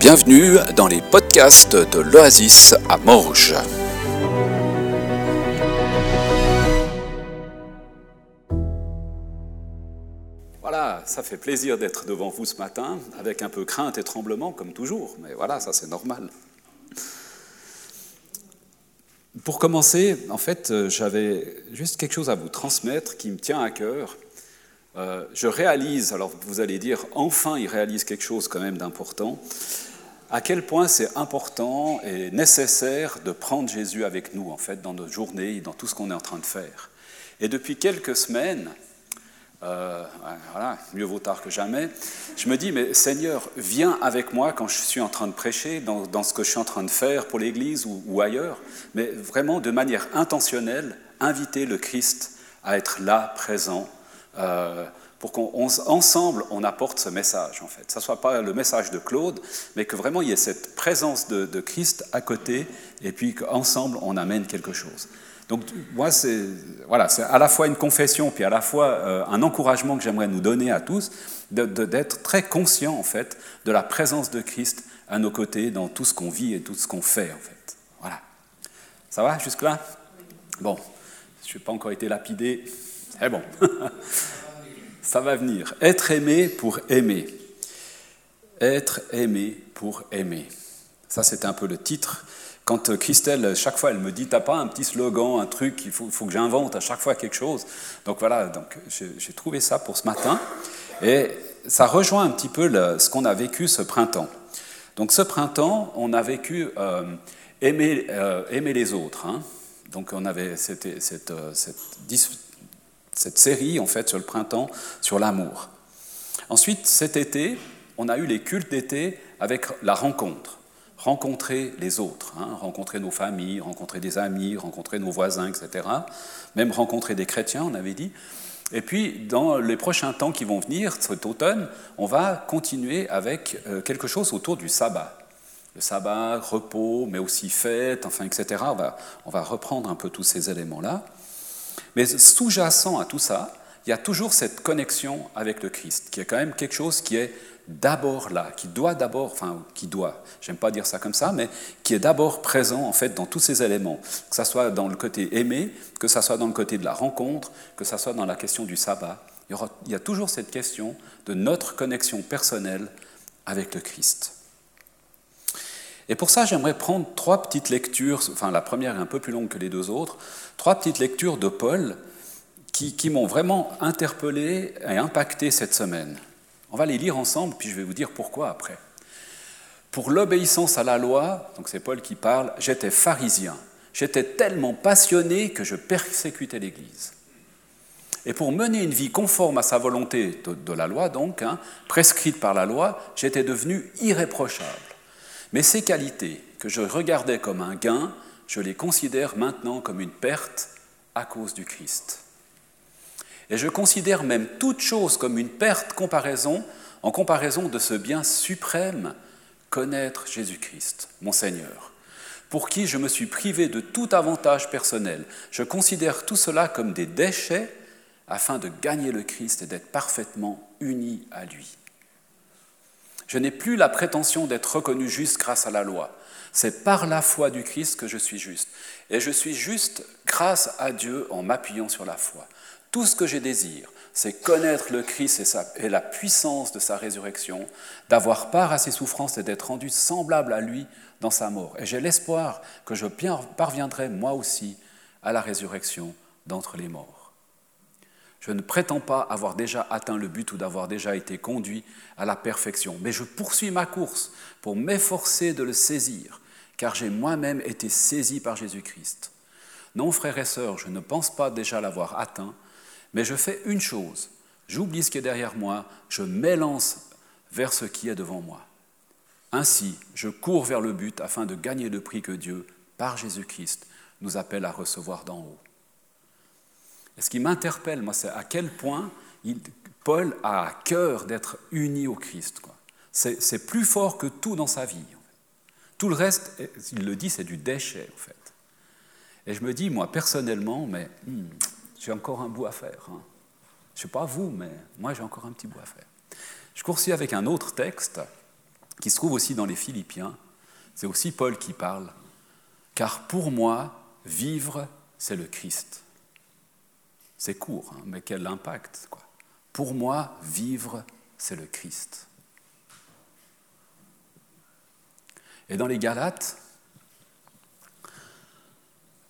Bienvenue dans les podcasts de l'Oasis à Morges. Voilà, ça fait plaisir d'être devant vous ce matin, avec un peu crainte et tremblement comme toujours, mais voilà, ça c'est normal. Pour commencer, en fait, euh, j'avais juste quelque chose à vous transmettre qui me tient à cœur. Euh, je réalise, alors vous allez dire, enfin il réalise quelque chose quand même d'important à quel point c'est important et nécessaire de prendre Jésus avec nous, en fait, dans nos journées, dans tout ce qu'on est en train de faire. Et depuis quelques semaines, euh, voilà, mieux vaut tard que jamais, je me dis, mais Seigneur, viens avec moi quand je suis en train de prêcher, dans, ce que je suis en train de faire pour l'Église ou, ailleurs, mais vraiment de manière intentionnelle, inviter le Christ à être là, présent, euh, pour qu'ensemble on, apporte ce message, en fait. Que ce ne soit pas le message de Claude, mais que vraiment il y ait cette présence de, Christ à côté, et puis qu'ensemble on amène quelque chose. Donc moi, c'est voilà, à la fois une confession, puis à la fois euh, un encouragement que j'aimerais nous donner à tous, d'être très conscient, en fait, de la présence de Christ à nos côtés dans tout ce qu'on vit et tout ce qu'on fait, en fait. Voilà. Ça va jusque-là? Bon, je n'ai pas encore été lapidé. C'est bon. ça va venir. Être aimé pour aimer. Être aimé pour aimer. Ça, c'est un peu le titre. Quand euh, Christelle, chaque fois, elle me dit, t'as pas un petit slogan, un truc, il faut, faut que j'invente à chaque fois quelque chose? Donc voilà, donc j'ai trouvé ça pour ce matin. Et ça rejoint un petit peu ce qu'on a vécu ce printemps. Donc ce printemps, on a vécu euh, aimer, euh, aimer, les autres. Hein. Donc on avait cette, cette, cette cette série, en fait, sur le printemps, sur l'amour. Ensuite, cet été, on a eu les cultes d'été avec la rencontre. Rencontrer les autres, hein, rencontrer nos familles, rencontrer des amis, rencontrer nos voisins, etc. Même rencontrer des chrétiens, on avait dit. Et puis, dans les prochains temps qui vont venir, cet automne, on va continuer avec euh, quelque chose autour du sabbat. Le sabbat, repos, mais aussi fête, enfin, etc. On va, on va reprendre un peu tous ces éléments-là. Mais sous-jacent à tout ça, il y a toujours cette connexion avec le Christ, qui est quand même quelque chose qui est d'abord là, qui doit d'abord, enfin, qui doit, j'aime pas dire ça comme ça, mais qui est d'abord présent en fait dans tous ces éléments, que ce soit dans le côté aimé, que ce soit dans le côté de la rencontre, que ce soit dans la question du sabbat. Il y, il y a toujours cette question de notre connexion personnelle avec le Christ. Et pour ça, j'aimerais prendre trois petites lectures, enfin la première est un peu plus longue que les deux autres, trois petites lectures de Paul qui, m'ont vraiment interpellé et impacté cette semaine. On va les lire ensemble, puis je vais vous dire pourquoi après. Pour l'obéissance à la loi, donc c'est Paul qui parle, j'étais pharisien. J'étais tellement passionné que je persécutais l'Église. Et pour mener une vie conforme à sa volonté de, la loi, donc, hein, prescrite par la loi, j'étais devenu irréprochable. Mais ces qualités que je regardais comme un gain, je les considère maintenant comme une perte à cause du Christ. Et je considère même toute chose comme une perte en comparaison de ce bien suprême, connaître Jésus-Christ, mon Seigneur, pour qui je me suis privé de tout avantage personnel. Je considère tout cela comme des déchets afin de gagner le Christ et d'être parfaitement uni à lui. Je n'ai plus la prétention d'être reconnu juste grâce à la loi. C'est par la foi du Christ que je suis juste. Et je suis juste grâce à Dieu en m'appuyant sur la foi. Tout ce que je désire, c'est connaître le Christ et, la puissance de sa résurrection, d'avoir part à ses souffrances et d'être rendu semblable à lui dans sa mort. Et j'ai l'espoir que je parviendrai moi aussi à la résurrection d'entre les morts. Je ne prétends pas avoir déjà atteint le but ou d'avoir déjà été conduit à la perfection, mais je poursuis ma course pour m'efforcer de le saisir, car j'ai moi-même été saisi par Jésus-Christ. Non, frères et sœurs, je ne pense pas déjà l'avoir atteint, mais je fais une chose, j'oublie ce qui est derrière moi, je m'élance vers ce qui est devant moi. Ainsi, je cours vers le but afin de gagner le prix que Dieu, par Jésus-Christ, nous appelle à recevoir d'en haut. Et ce qui m'interpelle, moi, c'est à quel point Paul a à cœur d'être uni au Christ. C'est plus fort que tout dans sa vie. Tout le reste, il le dit, c'est du déchet, en fait. Et je me dis, moi, personnellement, mais hmm, j'ai encore un bout à faire. Hein. Je ne sais pas vous, mais moi, j'ai encore un petit bout à faire. Je poursuis avec un autre texte qui se trouve aussi dans les Philippiens. C'est aussi Paul qui parle. Car pour moi, vivre, c'est le Christ. C'est court, hein, mais quel impact. Pour moi, vivre, c'est le Christ. Et dans les Galates,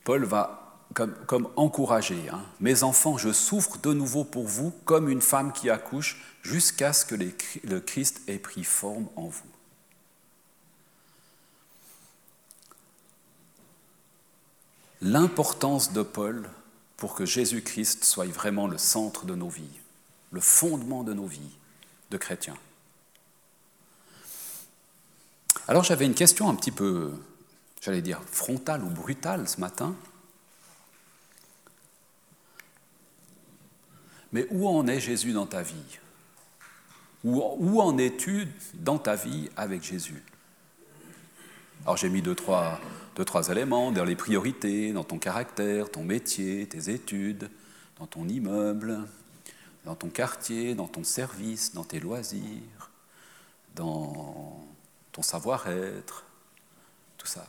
Paul va comme, comme encourager. Hein. Mes enfants, je souffre de nouveau pour vous comme une femme qui accouche jusqu'à ce que le Christ ait pris forme en vous. L'importance de Paul pour que Jésus-Christ soit vraiment le centre de nos vies, le fondement de nos vies de chrétiens. Alors j'avais une question un petit peu, j'allais dire, frontale ou brutale ce matin. Mais où en est Jésus dans ta vie? Où, en es-tu dans ta vie avec Jésus? Alors j'ai mis deux trois, deux, trois éléments dans les priorités, dans ton caractère, ton métier, tes études, dans ton immeuble, dans ton quartier, dans ton service, dans tes loisirs, dans ton savoir-être, tout ça.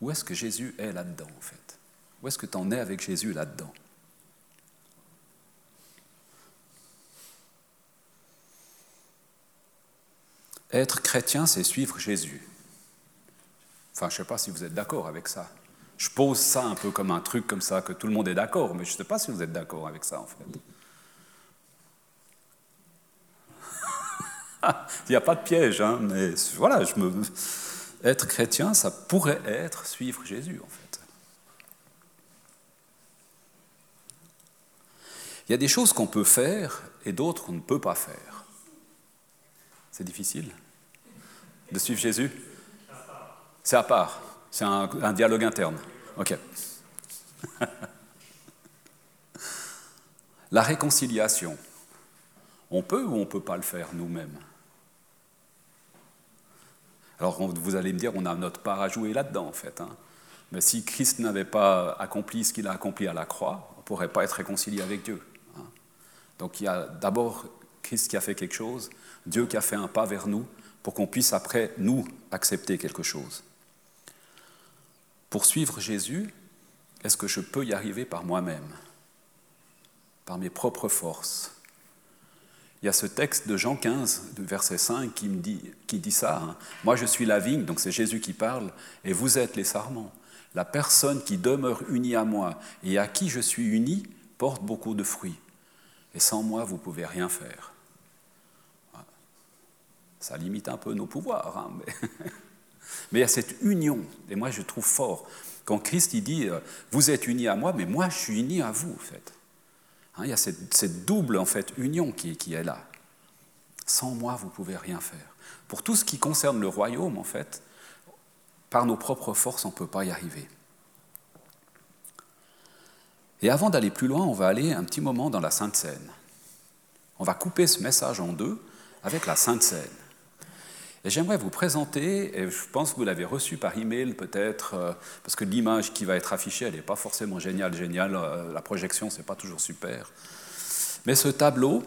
Où est-ce que Jésus est là-dedans, en fait? Où est-ce que tu en es avec Jésus là-dedans? Être chrétien, c'est suivre Jésus. Enfin, je ne sais pas si vous êtes d'accord avec ça. Je pose ça un peu comme un truc comme ça, que tout le monde est d'accord, mais je ne sais pas si vous êtes d'accord avec ça, en fait. Il n'y a pas de piège, hein, mais voilà, je me... être chrétien, ça pourrait être suivre Jésus, en fait. Il y a des choses qu'on peut faire et d'autres qu'on ne peut pas faire. C'est difficile de suivre Jésus C'est à part. C'est un, dialogue interne. OK. La réconciliation. On peut ou on ne peut pas le faire nous-mêmes? Alors vous allez me dire, on a notre part à jouer là-dedans en fait. Hein. Mais si Christ n'avait pas accompli ce qu'il a accompli à la croix, on ne pourrait pas être réconcilié avec Dieu. Hein. Donc il y a d'abord Christ qui a fait quelque chose, Dieu qui a fait un pas vers nous, pour qu'on puisse après, nous, accepter quelque chose. Pour suivre Jésus, est-ce que je peux y arriver par moi-même, par mes propres forces? Il y a ce texte de Jean 15, verset 5, qui, me dit, qui dit ça. Hein. Moi, je suis la vigne, donc c'est Jésus qui parle, et vous êtes les sarments. La personne qui demeure unie à moi et à qui je suis uni porte beaucoup de fruits. Et sans moi, vous ne pouvez rien faire. Ça limite un peu nos pouvoirs, hein. il y a cette union, et moi je trouve fort, quand Christ dit, euh, vous êtes unis à moi, mais moi je suis uni à vous, en fait. Hein, il y a cette, double en fait, union qui, qui, est là. Sans moi, vous ne pouvez rien faire. Pour tout ce qui concerne le royaume, en fait, par nos propres forces, on ne peut pas y arriver. Et avant d'aller plus loin, on va aller un petit moment dans la Sainte Seine. On va couper ce message en deux avec la Sainte Seine. Et j'aimerais vous présenter, et je pense que vous l'avez reçu par email peut-être, euh, parce que l'image qui va être affichée, elle n'est pas forcément géniale, géniale, euh, la projection, c'est pas toujours super. Mais ce tableau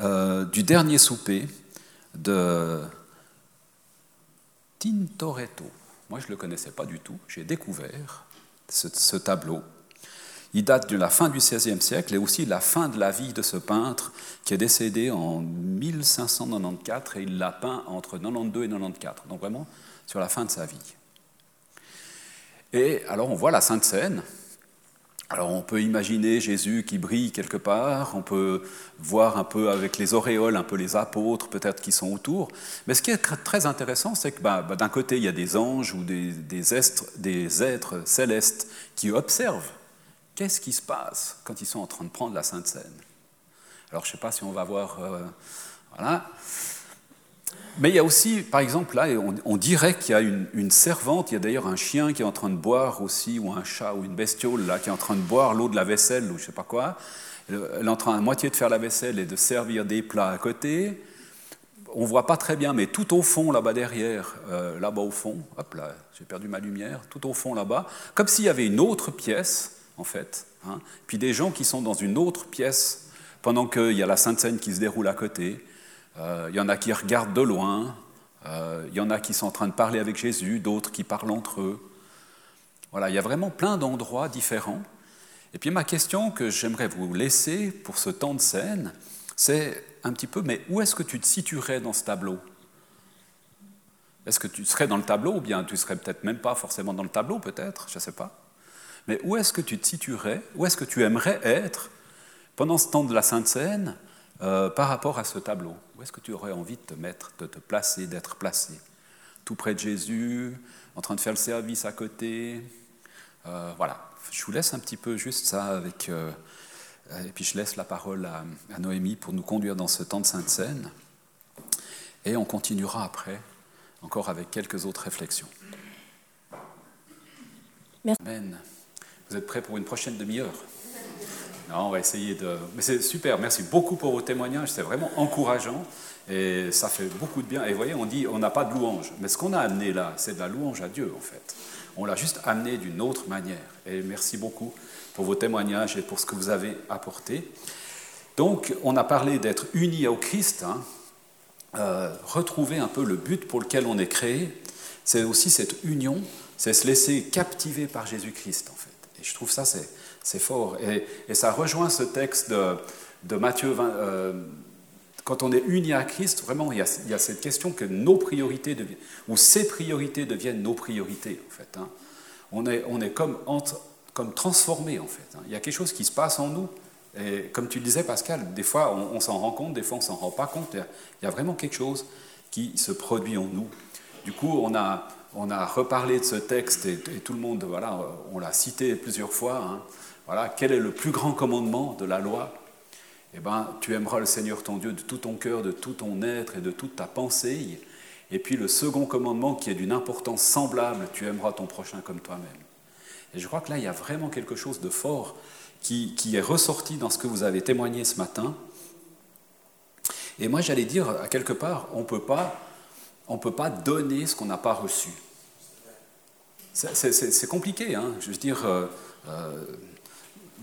euh, du dernier souper de Tintoretto, moi je ne le connaissais pas du tout, j'ai découvert ce tableau il date de la fin du XVIe siècle et aussi de la fin de la vie de ce peintre qui est décédé en 1594 et il l'a peint entre 92 et 94, donc vraiment sur la fin de sa vie. Et alors on voit la Sainte Seine. Alors on peut imaginer Jésus qui brille quelque part, on peut voir un peu avec les auréoles, un peu les apôtres peut-être qui sont autour. Mais ce qui est très intéressant, c'est que bah, bah, d'un côté il y a des anges ou des, des êtres célestes qui observent Qu'est-ce qui se passe quand ils sont en train de prendre la Sainte Seine? Alors, je ne sais pas si on va voir. Euh, voilà. Mais il y a aussi, par exemple, là, on, dirait qu'il y a une, servante, il y a d'ailleurs un chien qui est en train de boire aussi, ou un chat, ou une bestiole, là, qui est en train de boire l'eau de la vaisselle, ou je ne sais pas quoi. Elle est en train à moitié de faire la vaisselle et de servir des plats à côté. On ne voit pas très bien, mais tout au fond, là-bas derrière, euh, là-bas au fond, hop là, j'ai perdu ma lumière, tout au fond là-bas, comme s'il y avait une autre pièce en fait. Hein. Puis des gens qui sont dans une autre pièce pendant qu'il y a la Sainte Seine qui se déroule à côté. Euh, il y en a qui regardent de loin. Euh, il y en a qui sont en train de parler avec Jésus, d'autres qui parlent entre eux. Voilà, il y a vraiment plein d'endroits différents. Et puis ma question que j'aimerais vous laisser pour ce temps de scène, c'est un petit peu, mais où est-ce que tu te situerais dans ce tableau? Est-ce que tu serais dans le tableau ou bien tu serais peut-être même pas forcément dans le tableau, peut-être, je ne sais pas. Mais où est-ce que tu te situerais Où est-ce que tu aimerais être pendant ce temps de la Sainte Seine euh, par rapport à ce tableau? Où est-ce que tu aurais envie de te mettre, de te placer, d'être placé? Tout près de Jésus, en train de faire le service à côté euh, Voilà, je vous laisse un petit peu juste ça avec. Euh, et puis je laisse la parole à, Noémie pour nous conduire dans ce temps de Sainte Seine. Et on continuera après, encore avec quelques autres réflexions. Merci. Amen. Vous êtes prêts pour une prochaine demi-heure? Non, on va essayer de. Mais c'est super, merci beaucoup pour vos témoignages, c'est vraiment encourageant et ça fait beaucoup de bien. Et vous voyez, on dit on n'a pas de louange, mais ce qu'on a amené là, c'est de la louange à Dieu en fait. On l'a juste amené d'une autre manière. Et merci beaucoup pour vos témoignages et pour ce que vous avez apporté. Donc, on a parlé d'être unis au Christ, hein. euh, retrouver un peu le but pour lequel on est créé. C'est aussi cette union, c'est se laisser captiver par Jésus-Christ, en fait. Je trouve ça, c'est fort. Et, ça rejoint ce texte de, Matthieu 20, quand on est uni à Christ, vraiment, il y, a, cette question que nos priorités deviennent, ou ses priorités deviennent nos priorités, en fait. Hein. On est, comme, transformé, en fait. Hein. Il y a quelque chose qui se passe en nous. Et comme tu le disais, Pascal, des fois, on, s'en rend compte, des fois, on s'en rend pas compte. Il y, a, vraiment quelque chose qui se produit en nous. Du coup, on a, on a reparlé de ce texte et, tout le monde, voilà, on l'a cité plusieurs fois. Hein. Voilà, quel est le plus grand commandement de la loi? Eh ben, tu aimeras le Seigneur ton Dieu de tout ton cœur, de tout ton être et de toute ta pensée. Et puis le second commandement qui est d'une importance semblable, tu aimeras ton prochain comme toi-même. Et je crois que là, il y a vraiment quelque chose de fort qui, est ressorti dans ce que vous avez témoigné ce matin. Et moi, j'allais dire, à quelque part, on ne peut pas donner ce qu'on n'a pas reçu. C'est compliqué, hein je veux dire... Euh, euh,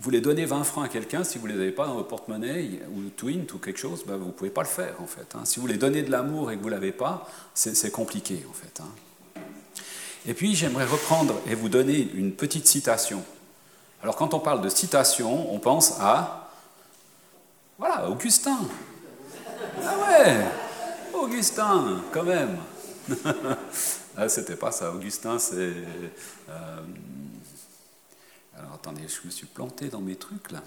vous voulez donner 20 francs à quelqu'un, si vous ne les avez pas dans votre porte-monnaie ou Twint ou quelque chose, ben vous ne pouvez pas le faire en fait. Hein. Si vous voulez donner de l'amour et que vous ne l'avez pas, c'est compliqué en fait. Hein. Et puis j'aimerais reprendre et vous donner une petite citation. Alors quand on parle de citation, on pense à... Voilà, Augustin. Ah ouais, Augustin, quand même. ah, C'était pas ça, Augustin, c'est... Euh, alors attendez, je me suis planté dans mes trucs là.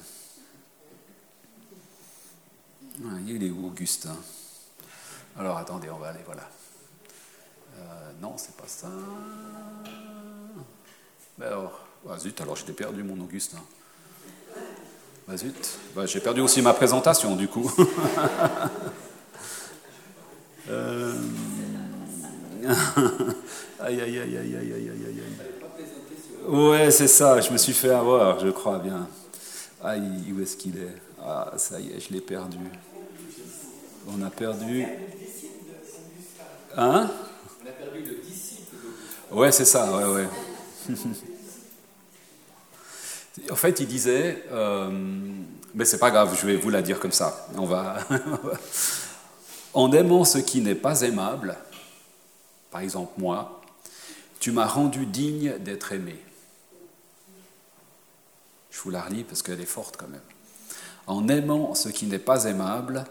Ah, il est où Augustin? Alors attendez, on va aller, voilà. Euh, non, c'est pas ça. Mais alors, ah, zut, alors je perdu mon Augustin. Bah zut, bah, j'ai perdu aussi ma présentation du coup. aïe. Ouais, c'est ça, je me suis fait avoir, je crois bien. Aïe, où est-ce qu'il est, Ah, ça y est, je l'ai perdu. On a perdu. Hein? On a perdu le disciple. Ouais, c'est ça, ouais, ouais. en fait, il disait, euh, mais c'est pas grave, je vais vous la dire comme ça. On va. en aimant ce qui n'est pas aimable, par exemple moi, tu m'as rendu digne d'être aimé. Je vous la relis parce qu'elle est forte quand même. En aimant ce qui n'est pas aimable,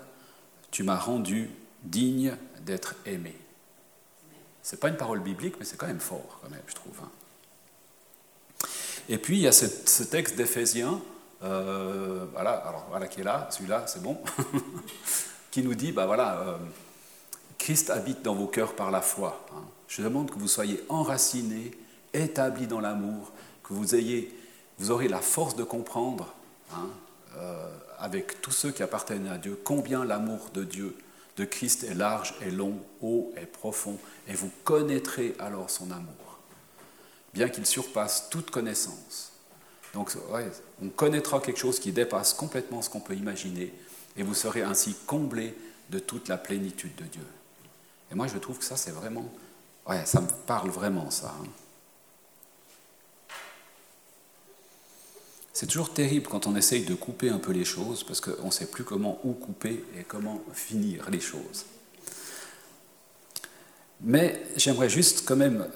tu m'as rendu digne d'être aimé. Ce n'est pas une parole biblique, mais c'est quand même fort, quand même, je trouve. Hein. Et puis, il y a ce, texte d'Éphésiens, euh, voilà, alors voilà qui est là, celui-là, c'est bon, qui nous dit, bah voilà, euh, Christ habite dans vos cœurs par la foi. Hein. Je demande que vous soyez enracinés, établis dans l'amour, que vous ayez vous aurez la force de comprendre, hein, euh, avec tous ceux qui appartiennent à Dieu, combien l'amour de Dieu, de Christ est large, est long, haut et profond, et vous connaîtrez alors son amour, bien qu'il surpasse toute connaissance. Donc, on connaîtra quelque chose qui dépasse complètement ce qu'on peut imaginer, et vous serez ainsi comblés de toute la plénitude de Dieu. Et moi, je trouve que ça, c'est vraiment, ouais, ça me parle vraiment, ça. Hein. C'est toujours terrible quand on essaye de couper un peu les choses, parce qu'on ne sait plus comment où couper et comment finir les choses. Mais j'aimerais juste quand même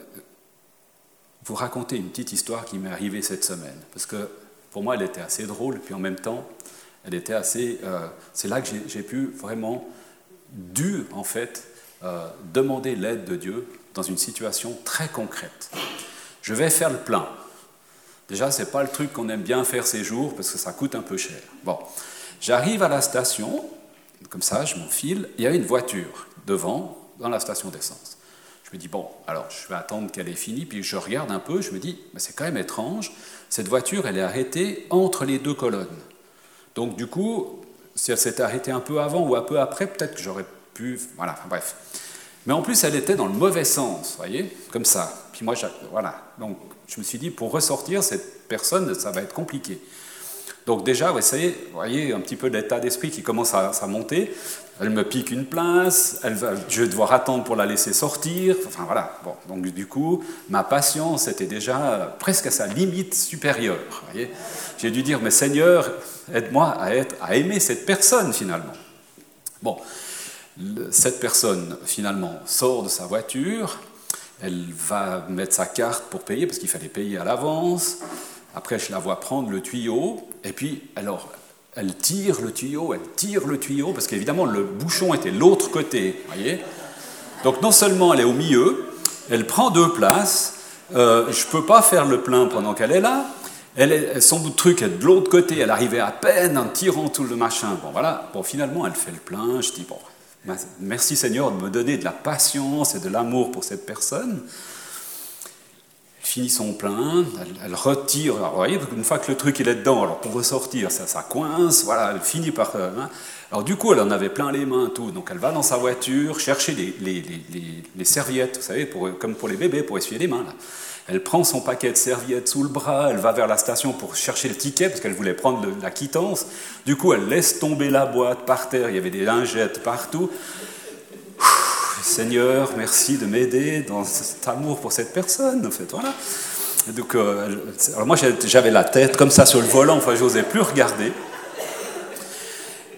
vous raconter une petite histoire qui m'est arrivée cette semaine. Parce que pour moi, elle était assez drôle, puis en même temps, elle était assez. Euh, c'est là que j'ai pu vraiment, dû en fait, euh, demander l'aide de Dieu dans une situation très concrète. Je vais faire le plein. Déjà, ce n'est pas le truc qu'on aime bien faire ces jours parce que ça coûte un peu cher. Bon, j'arrive à la station, comme ça, je m'enfile, il y a une voiture devant, dans la station d'essence. Je me dis, bon, alors je vais attendre qu'elle ait fini, puis je regarde un peu, je me dis, mais c'est quand même étrange, cette voiture, elle est arrêtée entre les deux colonnes. Donc du coup, si elle s'était arrêtée un peu avant ou un peu après, peut-être que j'aurais Voilà, bref. Mais en plus, elle était dans le mauvais sens, voyez, comme ça. Puis moi, voilà. Donc je me suis dit, pour ressortir, cette personne, ça va être compliqué. Donc déjà, vous voyez un petit peu l'état d'esprit qui commence à, monter. Elle me pique une place, elle je vais devoir attendre pour la laisser sortir. Enfin voilà. Bon, donc du coup, ma patience était déjà presque à sa limite supérieure. J'ai dû dire, mais Seigneur, aide-moi à, à aimer cette personne finalement. Bon, cette personne finalement sort de sa voiture, elle va mettre sa carte pour payer parce qu'il fallait payer à l'avance. Après, je la vois prendre le tuyau, et puis, alors, elle tire le tuyau, elle tire le tuyau, parce qu'évidemment, le bouchon était l'autre côté, voyez. Donc, non seulement elle est au milieu, elle prend deux places, euh, je ne peux pas faire le plein pendant qu'elle est là, elle son bout de truc est de l'autre côté, elle arrivait à peine en tirant tout le machin. Bon, voilà, bon, finalement, elle fait le plein, je dis, bon, merci Seigneur de me donner de la patience et de l'amour pour cette personne finit son plein, elle, retire, vous voyez, une fois que le truc est dedans, alors pour ressortir, ça, ça coince, voilà, elle finit par... Euh, hein. Alors du coup, elle en avait plein les mains, tout, donc elle va dans sa voiture chercher les serviettes, vous savez, pour, comme pour les bébés, pour essuyer les mains. Là. Elle prend son paquet de serviettes sous le bras, elle va vers la station pour chercher le ticket, parce qu'elle voulait prendre la quittance. Du coup, elle laisse tomber la boîte par terre, il y avait des lingettes partout. Seigneur, merci de m'aider dans cet amour pour cette personne, en fait, voilà. donc, euh, alors moi, j'avais la tête comme ça sur le volant, enfin, j'osais plus regarder.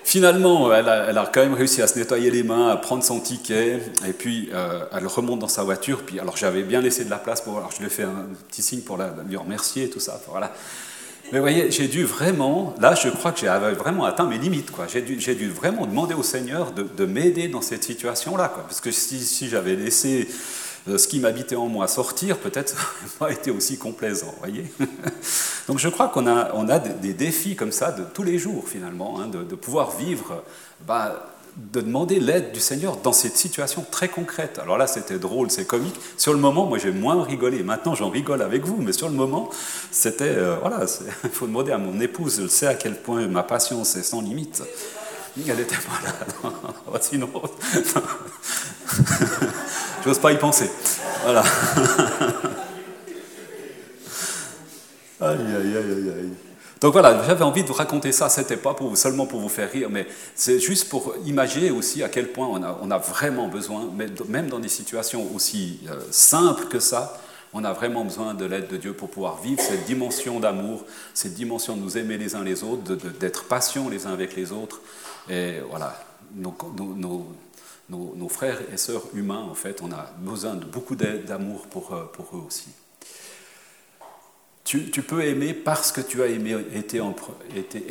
Finalement, elle a, quand même réussi à se nettoyer les mains, à prendre son ticket, et puis euh, elle remonte dans sa voiture. Puis, alors, j'avais bien laissé de la place pour. Alors, je lui ai fait un petit signe pour la, lui remercier et tout ça. Voilà. Mais vous voyez, j'ai dû vraiment, là je crois que j'ai vraiment atteint mes limites. J'ai dû, dû, vraiment demander au Seigneur de, m'aider dans cette situation-là. Parce que si, j'avais laissé euh, ce qui m'habitait en moi sortir, peut-être pas été aussi complaisant. voyez Donc je crois qu'on a, on a des, défis comme ça de tous les jours finalement, hein, de, de, pouvoir vivre bah, de demander l'aide du Seigneur dans cette situation très concrète. Alors là, c'était drôle, c'est comique. Sur le moment, moi, j'ai moins rigolé. Maintenant, j'en rigole avec vous, mais sur le moment, c'était... Euh, voilà, il faut demander à mon épouse, je sais à quel point ma patience est sans limite. Elle était pas là. sinon... J'ose pas y penser. Voilà. aïe, aïe, aïe, aïe. Donc voilà, j'avais envie de vous raconter ça, c'était pas pour, seulement pour vous faire rire, mais c'est juste pour imaginer aussi à quel point on a, vraiment besoin, même dans des situations aussi euh, simples que ça, on a vraiment besoin de l'aide de Dieu pour pouvoir vivre cette dimension d'amour, cette dimension de nous aimer les uns les autres, d'être patients les uns avec les autres. Et voilà, nos, frères et sœurs humains, en fait, on a besoin de beaucoup d'amour pour, euh, pour eux aussi. Tu, peux aimer parce que tu as aimé, été,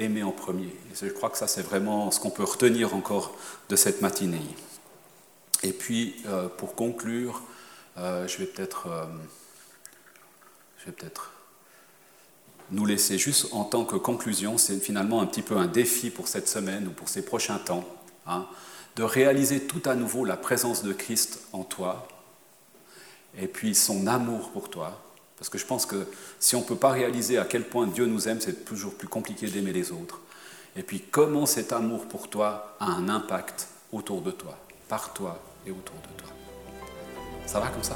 aimé en premier. je crois que ça, c'est vraiment ce qu'on peut retenir encore de cette matinée. Et puis, euh, pour conclure, euh, je vais peut-être euh, peut nous laisser juste en tant que conclusion, c'est finalement un petit peu un défi pour cette semaine ou pour ces prochains temps, hein, de réaliser tout à nouveau la présence de Christ en toi, et puis son amour pour toi, parce que je pense que si on ne peut pas réaliser à quel point Dieu nous aime, c'est toujours plus compliqué d'aimer les autres. Et puis comment cet amour pour toi a un impact autour de toi, par toi et autour de toi. Ça va comme ça?